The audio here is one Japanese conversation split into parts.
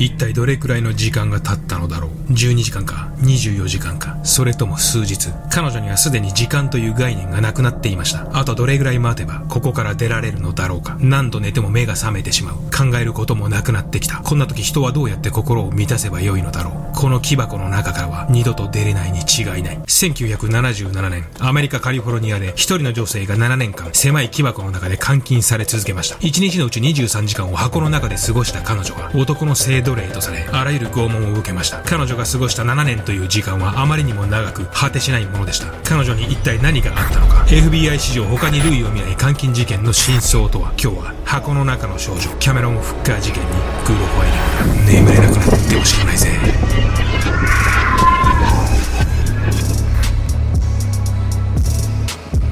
一体どれくらいの時間が経ったのだろう？12時間か24時間か。それとも数日。彼女にはすでに時間という概念がなくなっていました。あとどれぐらい待てばここから出られるのだろうか。何度寝ても目が覚めてしまう。考えることもなくなってきた。こんな時人はどうやって心を満たせばよいのだろう？この木箱の中からは二度と出れないに違いない。1977年アメリカカリフォルニアで一人の女性が7年間狭い木箱の中で監禁され続けました。1日のうち23時間を箱の中で過ごした彼女は男の性奴隷とされあらゆる拷問を受けました。彼女が過ごした7年という時間はあまりにも長く果てしないものでした。彼女に一体何があったのか。FBI 史上他に類を見ない監禁事件の真相とは今日は箱の中の少女キャメロン・フッカー事件にグロファイル眠れなくなってほしくないぜ。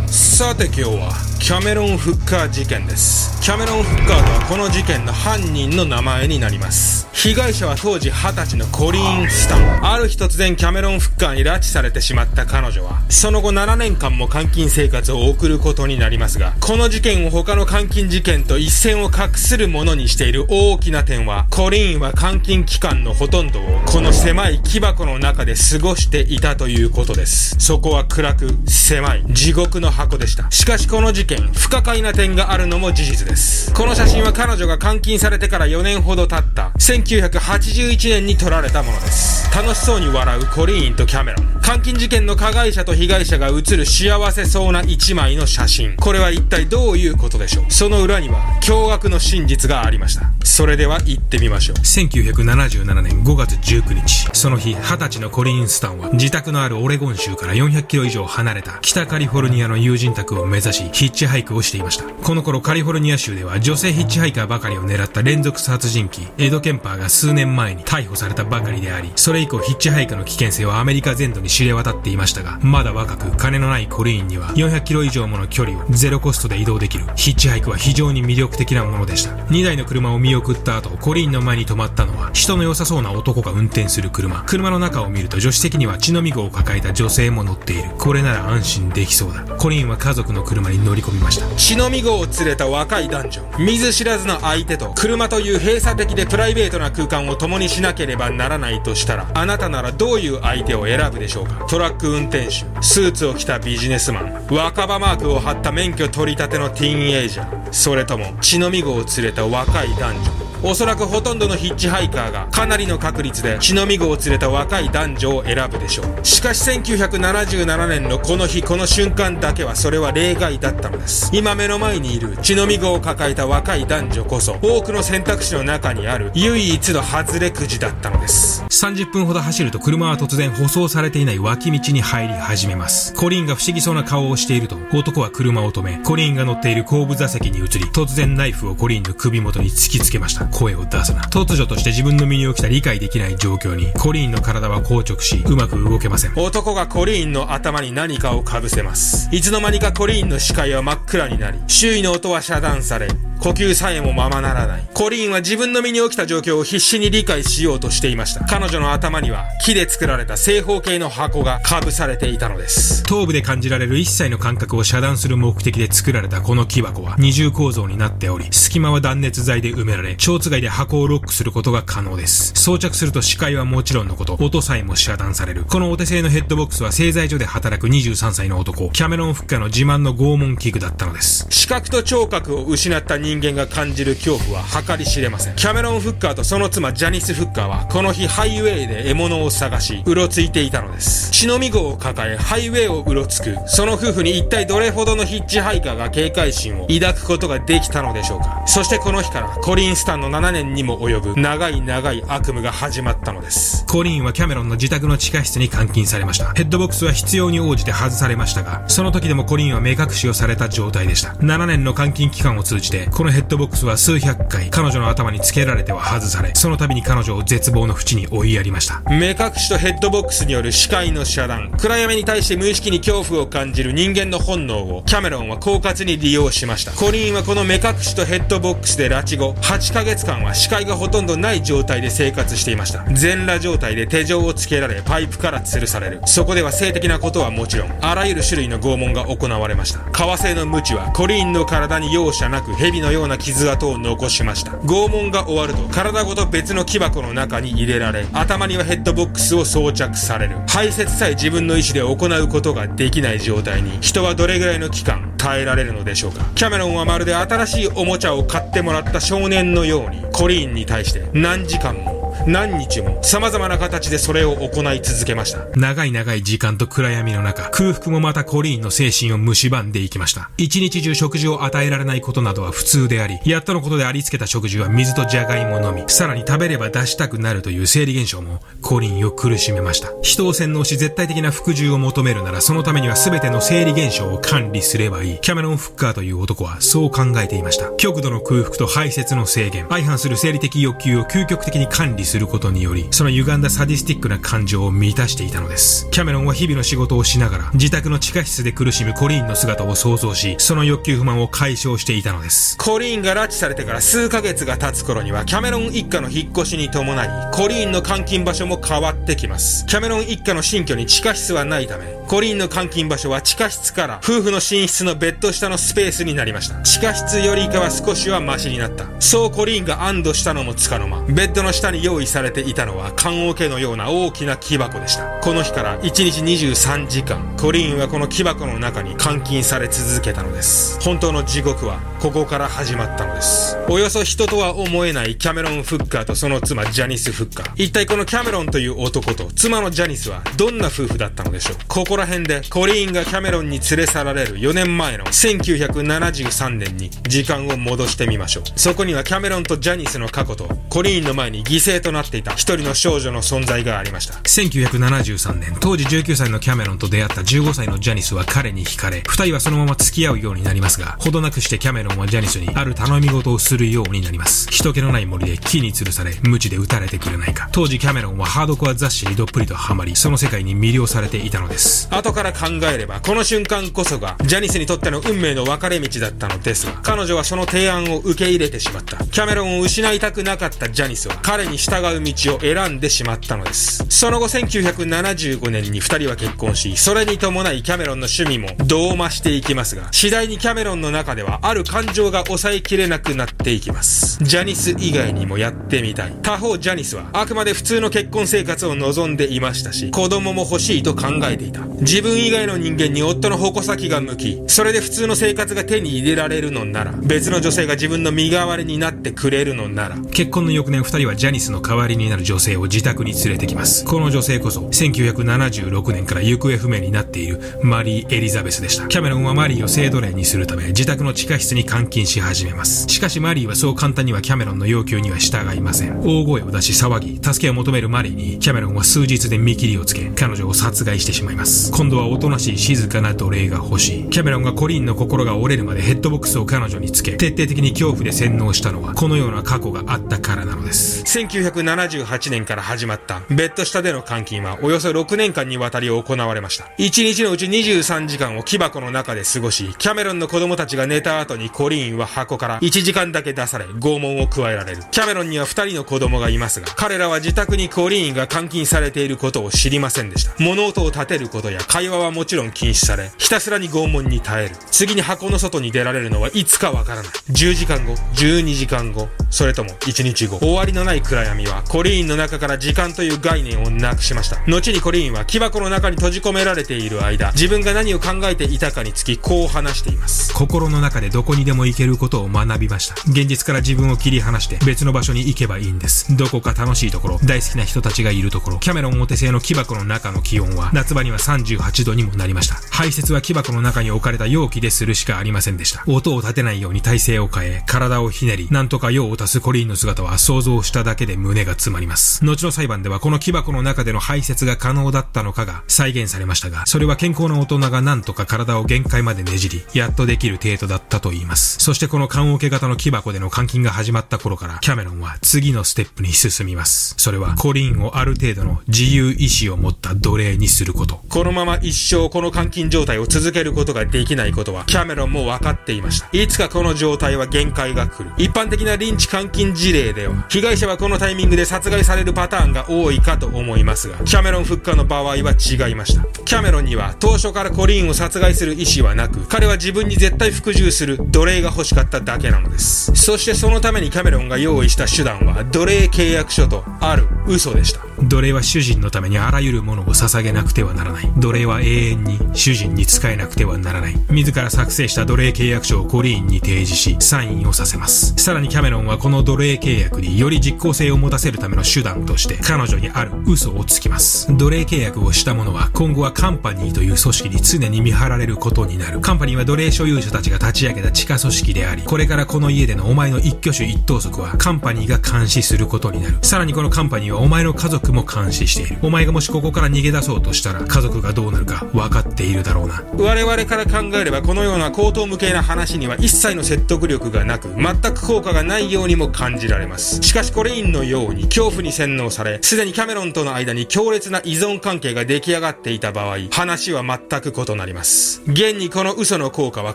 さて今日はキャメロン・フッカー事件です。キャメロン・フッカーとはこの事件の犯人の名前になります。被害者は当時20歳のコリーン・スタン。ある日突然キャメロン・フッカーに拉致されてしまった彼女はその後7年間も監禁生活を送ることになりますがこの事件を他の監禁事件と一線を画するものにしている大きな点はコリーンは監禁期間のほとんどをこの狭い木箱の中で過ごしていたということです。そこは暗く狭い地獄の箱でした。しかしこの事件不可解な点があるのも事実です。この写真は彼女が監禁されてから4年ほど経った。1981年に撮られたものです。楽しそうに笑うコリーンとキャメロン。監禁事件の加害者と被害者が写る幸せそうな一枚の写真。これは一体どういうことでしょう？その裏には驚愕の真実がありました。それでは行ってみましょう。1977年5月19日。その日20歳のコリーン・スタンは自宅のあるオレゴン州から400キロ以上離れた北カリフォルニアの友人宅を目指しヒッチハイクをしていました。この頃カリフォルニア州では女性ヒッチハイカーばかりを狙った連続殺人鬼エド・ケンパーが数年前に逮捕されたばかりでありそれ以降ヒッチハイクの危険性はアメリカ全土に知れ渡っていましたがまだ若く金のないコリーンには400キロ以上もの距離をゼロコストで移動できる。ヒッチハイクは非常に魅力的なものでした。2台の車を見送った後コリーンの前に止まったのは人の良さそうな男が運転する車。車の中を見ると助手席には血のみ子を抱えた女性も乗っている。これなら安心できそうだ。コリーンは家族の車に乗り込みました。忍のみ子を連れた若い男女見ず知らずの相手と車という閉鎖的でプライベートな空間を共にしなければならないとしたらあなたならどういう相手を選ぶでしょうか？トラック運転手スーツを着たビジネスマン若葉マークを貼った免許取り立てのティーンエイジャーそれとも忍のみ子を連れた若い男女。おそらくほとんどのヒッチハイカーがかなりの確率で血のみ子を連れた若い男女を選ぶでしょう。しかし1977年のこの日この瞬間だけはそれは例外だったのです。今目の前にいる血のみ子を抱えた若い男女こそ多くの選択肢の中にある唯一の外れくじだったのです。30分ほど走ると車は突然舗装されていない脇道に入り始めます。コリンが不思議そうな顔をしていると男は車を止めコリンが乗っている後部座席に移り突然ナイフをコリンの首元に突きつけました。声を出すな突如として自分の身に起きた理解できない状況にコリーンの体は硬直しうまく動けません男がコリーンの頭に何かをかぶせますいつの間にかコリーンの視界は真っ暗になり周囲の音は遮断され呼吸さえもままならない。コリーンは自分の身に起きた状況を必死に理解しようとしていました。彼女の頭には木で作られた正方形の箱が被されていたのです。頭部で感じられる一切の感覚を遮断する目的で作られたこの木箱は二重構造になっており、隙間は断熱材で埋められ、蝶つがいで箱をロックすることが可能です。装着すると視界はもちろんのこと、音さえも遮断される。このお手製のヘッドボックスは製材所で働く23歳の男、キャメロン・フッカーの自慢の拷問器具だったのです。視覚と聴覚を失った人間が感じる恐怖は計り知れません。キャメロン・フッカーとその妻ジャニス・フッカーはこの日ハイウェイで獲物を探し、うろついていたのです。血のみ子を抱えハイウェイをうろつく、その夫婦に一体どれほどのヒッチハイカーが警戒心を抱くことができたのでしょうか。そしてこの日からコリンスタンの7年にも及ぶ長い長い悪夢が始まったのです。コリンはキャメロンの自宅の地下室に監禁されました。ヘッドボックスは必要に応じて外されましたが、その時でもコリンは目隠しをされた状態でした。7年の監禁期間を通じて、このヘッドボックスは数百回彼女の頭につけられては外され、その度に彼女を絶望の淵に追いやりました。目隠しとヘッドボックスによる視界の遮断、暗闇に対して無意識に恐怖を感じる人間の本能をキャメロンは狡猾に利用しました。コリンはこの目隠しとヘッドボックスで拉致後、8ヶ月月間は視界がほとんどない状態で生活していました。全裸状態で手錠をつけられパイプから吊るされる。そこでは性的なことはもちろんあらゆる種類の拷問が行われました。革製の鞭はコリーンの体に容赦なく蛇のような傷跡を残しました。拷問が終わると体ごと別の木箱の中に入れられ頭にはヘッドボックスを装着される。排泄さえ自分の意思で行うことができない状態に。人はどれぐらいの期間耐えられるのでしょうか？キャメロンはまるで新しいおもちゃを買ってもらった少年のように。コリーンに対して何時間も何日も様々な形でそれを行い続けました。長い長い時間と暗闇の中、空腹もまたコリーンの精神を蝕んでいきました。一日中食事を与えられないことなどは普通であり、やっとのことでありつけた食事は水とじゃがいものみ、さらに食べれば出したくなるという生理現象もコリーンを苦しめました。人を洗脳し絶対的な服従を求めるならそのためには全ての生理現象を管理すればいい。キャメロン・フッカーという男はそう考えていました。極度の空腹と排泄の制限、相反する生理的欲求を究極的に管理することにより、その歪んだサディスティックな感情を満たしていたのです。キャメロンは日々の仕事をしながら、自宅の地下室で苦しむコリーンの姿を想像し、その欲求不満を解消していたのです。コリーンが拉致されてから数ヶ月が経つ頃には、キャメロン一家の引っ越しに伴い、コリーンの監禁場所も変わってきます。キャメロン一家の新居に地下室はないため、コリーンの監禁場所は地下室から夫婦の寝室のベッド下のスペースになりました。地下室よりかは少しはマシになった。そうコリーンが安堵したのもつかの間、ベッドの下に用意されていたのは棺桶のような大きな木箱でした。この日から1日23時間、コリーンはこの木箱の中に監禁され続けたのです。本当の地獄はここから始まったのです。およそ人とは思えないキャメロン・フッカーとその妻ジャニス・フッカー。一体このキャメロンという男と妻のジャニスはどんな夫婦だったのでしょう？ここら辺でコリーンがキャメロンに連れ去られる4年前の1973年に時間を戻してみましょう。そこにはキャメロンとジャニスの過去とコリーンの前に犠牲となっていた一人の少女の存在がありました。1973年、当時19歳のキャメロンと出会った15歳のジャニスは彼に惹かれ、二人はそのまま付き合うようになりますが、ほどなくしてキャメロンはジャニスにある頼み事をするようになります。人気のない森で木に吊るされ、鞭で撃たれてくれないか。当時キャメロンはハードコア雑誌にどっぷりとハマり、その世界に魅了されていたのです。後から考えれば、この瞬間こそが、ジャニスにとっての運命の分かれ道だったのですが、彼女はその提案を受け入れてしまった。キャメロンを失いたくなかったジャニスは、彼に従う道を選んでしまったのです。その後1975年に二人は結婚し、それに伴いキャメロンの趣味も同増していきますが、次第にキャメロンの中ではある感情が抑えきれなくなっていきます。ジャニス以外にもやってみたい。他方ジャニスはあくまで普通の結婚生活を望んでいましたし、子供も欲しいと考えていた。自分以外の人間に夫の矛先が向き、それで普通の生活が手に入れられるのなら、別の女性が自分の身代わりになってくれるのなら、結婚の翌年二人はジャニスの代わりになる女性を自宅に連れてきます。この女性こそ、1976年から行方不明になっているマリー・エリザベスでした。キャメロンはマリーを性奴隷にするため、自宅の地下室に監禁し始めます。しかしマリーはそう簡単にはキャメロンの要求には従いません。大声を出し騒ぎ、助けを求めるマリーに、キャメロンは数日で見切りをつけ、彼女を殺害してしまいます。今度はおとなしい静かな奴隷が欲しい。キャメロンがコリンの心が折れるまでヘッドボックスを彼女につけ、徹底的に恐怖で洗脳したのは、このような過去があったからなのです。1978年から始まったベッド下での監禁はおよそ6年間にわたり行われました。1日のうち23時間を木箱の中で過ごし、キャメロンの子供たちが寝た後にコリーンは箱から1時間だけ出され、拷問を加えられる。キャメロンには2人の子供がいますが、彼らは自宅にコリーンが監禁されていることを知りませんでした。物音を立てることや会話はもちろん禁止され、ひたすらに拷問に耐える。次に箱の外に出られるのはいつかわからない。10時間後、12時間後、それとも1日後。終わりのない暗闇は、コリーンの中から時間という概念をなくしました。後にコリーンは木箱の中に閉じ込められている間、自分が何を考えていたかにつき、こう話しています。心の中でどこにでも行けることを学びました。現実から自分を切り離して別の場所に行けばいいんです。どこか楽しいところ、大好きな人たちがいるところ、キャメロンお手製の木箱の中の気温は、夏場には38度にもなりました。排泄は木箱の中に置かれた容器でするしかありませんでした。音を立てないように体勢を変え、体をひねり、なんとか用を足すコリーンの姿は想像しただけで胸が詰まります。後の裁判ではこの木箱の中での排泄が可能だったのかが再現されましたが、それは健康な大人がなんとか体を限界までねじり、やっとできる程度だったと言います。ます。そしてこの棺桶型の木箱での監禁が始まった頃から、キャメロンは次のステップに進みます。それは、コリンをある程度の自由意志を持った奴隷にすること。このまま一生この監禁状態を続けることができないことは、キャメロンも分かっていました。いつかこの状態は限界が来る。一般的なリンチ監禁事例では、被害者はこのタイミングで殺害されるパターンが多いかと思いますが、キャメロン復活の場合は違いました。キャメロンには当初からコリンを殺害する意思はなく、彼は自分に絶対服従する奴隷が欲しかっただけなのです。そしてそのためにキャメロンが用意した手段は、奴隷契約書とある嘘でした。奴隷は主人のためにあらゆるものを捧げなくてはならない。奴隷は永遠に主人に仕えなくてはならない。自ら作成した奴隷契約書をコリーンに提示し、サインをさせます。さらにキャメロンはこの奴隷契約により実効性を持たせるための手段として、彼女にある嘘をつきます。奴隷契約をした者は、今後はカンパニーという組織に常に見張られることになる。カンパニーは奴隷所有者たちが立ち上げた地下組織であり、これからこの家でのお前の一挙手一投足は、カンパニーが監視することになる。さらにこのカンパニーはお前の家族も監視している。お前がもしここから逃げ出そうとしたら、家族がどうなるか分かっているだろうな。我々から考えればこのような口頭無形な話には一切の説得力がなく全く効果がないようにも感じられますしかしコリーンのように恐怖に洗脳されすでにキャメロンとの間に強烈な依存関係が出来上がっていた場合話は全く異なります現にこの嘘の効果は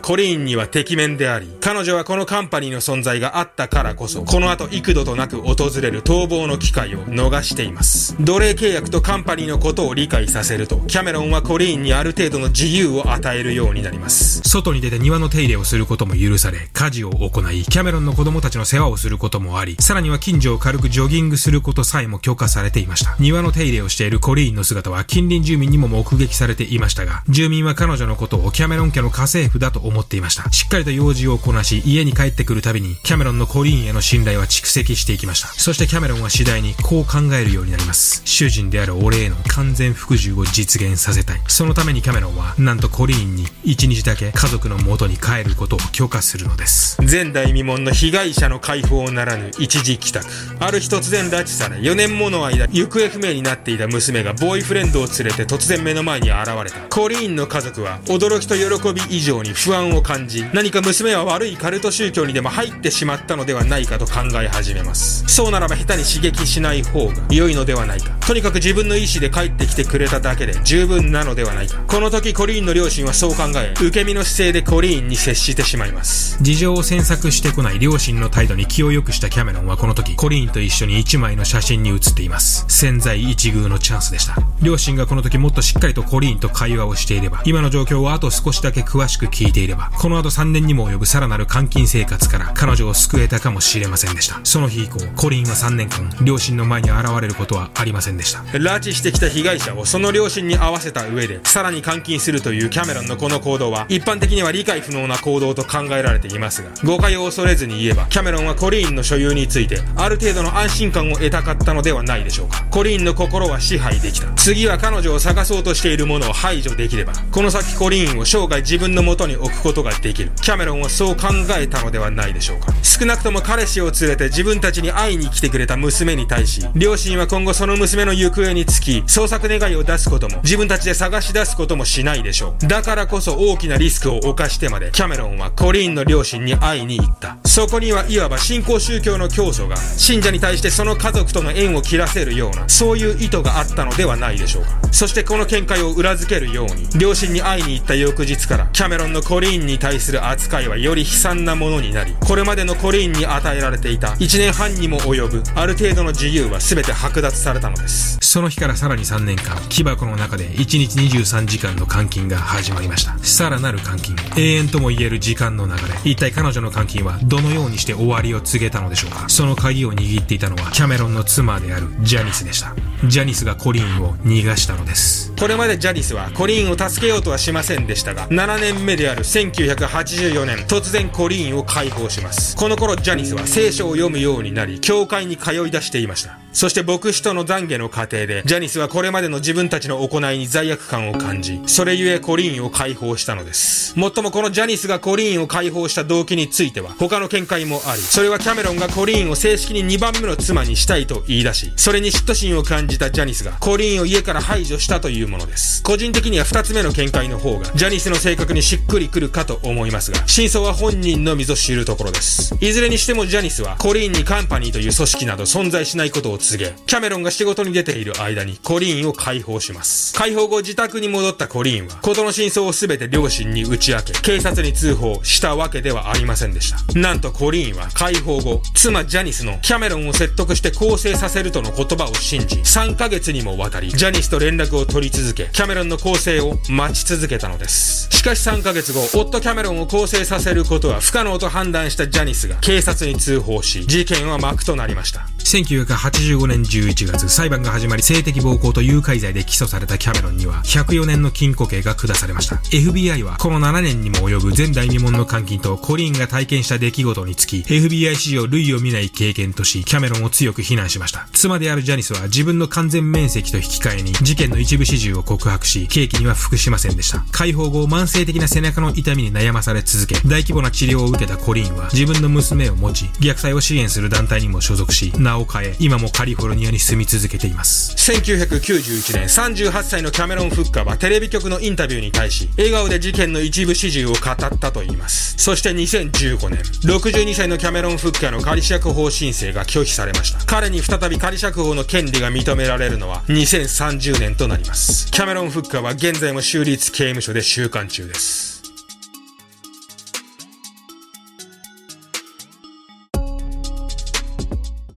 コリーンには敵面であり彼女はこのカンパニーの存在があったからこそこの後幾度となく訪れる逃亡の機会を逃しています奴隷契約とカンパニーのことを理解させるとキャメロンはコリーンにある程度の自由を与えるようになります外に出て庭の手入れをすることも許され、家事を行い、キャメロンの子供たちの世話をすることもあり、さらには近所を軽くジョギングすることさえも許可されていました。庭の手入れをしているコリーンの姿は近隣住民にも目撃されていましたが、住民は彼女のことをキャメロン家の家政婦だと思っていました。しっかりと用事をこなし、家に帰ってくるたびに、キャメロンのコリーンへの信頼は蓄積していきました。そしてキャメロンは次第にこう考えるようになります。主人である俺への完全服従を実現させたい。そのためにキャメロンは、なんとコリーンに一日だけ家族の元に帰ることを許可するのです。前代未聞の被害者の解放ならぬ一時帰宅ある日突然拉致され4年もの間行方不明になっていた娘がボーイフレンドを連れて突然目の前に現れたコリーンの家族は驚きと喜び以上に不安を感じ何か娘は悪いカルト宗教にでも入ってしまったのではないかと考え始めますそうならば下手に刺激しない方が良いのではないかとにかく自分の意思で帰ってきてくれただけで十分なのではないかこの時コリーンの両親はそう考え受け身の姿勢でコリーンに接してしまいます事情を詮索してこない両親の態度に気を良くしたキャメロンはこの時、コリーンと一緒に一枚の写真に写っています。潜在一遇のチャンスでした。両親がこの時もっとしっかりとコリーンと会話をしていれば、今の状況をあと少しだけ詳しく聞いていれば、この後3年にも及ぶさらなる監禁生活から彼女を救えたかもしれませんでした。その日以降、コリーンは3年間、両親の前に現れることはありませんでした。拉致してきた被害者をその両親に合わせた上でさらに監禁するというキャメロンのこの行動は一般的には理解不能な行動と考えられていますが誤解を恐れずに言えばキャメロンはコリーンの所有についてある程度の安心感を得たかったのではないでしょうか。コリーンの心は支配できた。次は彼女を探そうとしているものを排除できればこの先コリーンを生涯自分の元に置くことができる。キャメロンはそう考えたのではないでしょうか。少なくとも彼氏を連れて自分たちに会いに来てくれた娘に対し両親は今後その娘の行方につき捜索願いを出すことも自分たちで探し出すこともしないでしょう。だからこそ大きなリスクを冒してまでキャメロンはコリーンの両親に会いに行った。そこにはいわば新興宗教の教祖が信者に対してその家族との縁を切らせるようなそういう意図があったのではないでしょうか。そしてこの見解を裏付けるように両親に会いに行った翌日からキャメロンのコリーンに対する扱いはより悲惨なものになりこれまでのコリーンに与えられていた1年半にも及ぶある程度の自由は全て剥奪されたのですその日からさらに3年間、木箱の中で1日23時間の監禁が始まりました。さらなる監禁、永遠とも言える時間の流れ。一体彼女の監禁はどのようにして終わりを告げたのでしょうかその鍵を握っていたのはキャメロンの妻であるジャニスでした。ジャニスがコリーンを逃がしたのです。これまでジャニスはコリーンを助けようとはしませんでしたが7年目である1984年突然コリーンを解放しますこの頃ジャニスは聖書を読むようになり教会に通い出していましたそして牧師との懺悔の過程で、ジャニスはこれまでの自分たちの行いに罪悪感を感じ、それゆえコリーンを解放したのです。もっともこのジャニスがコリーンを解放した動機については、他の見解もあり、それはキャメロンがコリーンを正式に2番目の妻にしたいと言い出し、それに嫉妬心を感じたジャニスが、コリーンを家から排除したというものです。個人的には2つ目の見解の方が、ジャニスの性格にしっくりくるかと思いますが、真相は本人のみぞ知るところです。いずれにしてもジャニスは、コリーンにカンパニーという組織など存在しないことを告げ、キャメロンが仕事に出ている間にコリーンを解放します。解放後自宅に戻ったコリーンは、事の真相を全て両親に打ち明け、警察に通報したわけではありませんでした。なんとコリーンは解放後、妻ジャニスのキャメロンを説得して更生させるとの言葉を信じ、3ヶ月にもわたり、ジャニスと連絡を取り続け、キャメロンの更生を待ち続けたのです。しかし3ヶ月後、夫キャメロンを更生させることは不可能と判断したジャニスが警察に通報し、事件は幕となりました。1985年11月、裁判が始まり性的暴行と誘拐罪で起訴されたキャメロンには104年の禁錮刑が下されました。FBI はこの7年にも及ぶ前代未聞の監禁とコリーンが体験した出来事につき、FBI 史上類を見ない経験とし、キャメロンを強く非難しました。妻であるジャニスは自分の完全面積と引き換えに事件の一部始終を告白し、刑期には服しませんでした。解放後、慢性的な背中の痛みに悩まされ続け、大規模な治療を受けたコリーンは自分の娘を持ち、虐待を支援する団体にも所属し、名を変え、今もカリフォルニアに住み続けています。1991年、38歳のキャメロン・フッカーはテレビ局のインタビューに対し、笑顔で事件の一部始終を語ったといいます。そして2015年、62歳のキャメロン・フッカーの仮釈放申請が拒否されました。彼に再び仮釈放の権利が認められるのは2030年となります。キャメロン・フッカーは現在も州立刑務所で収監中です。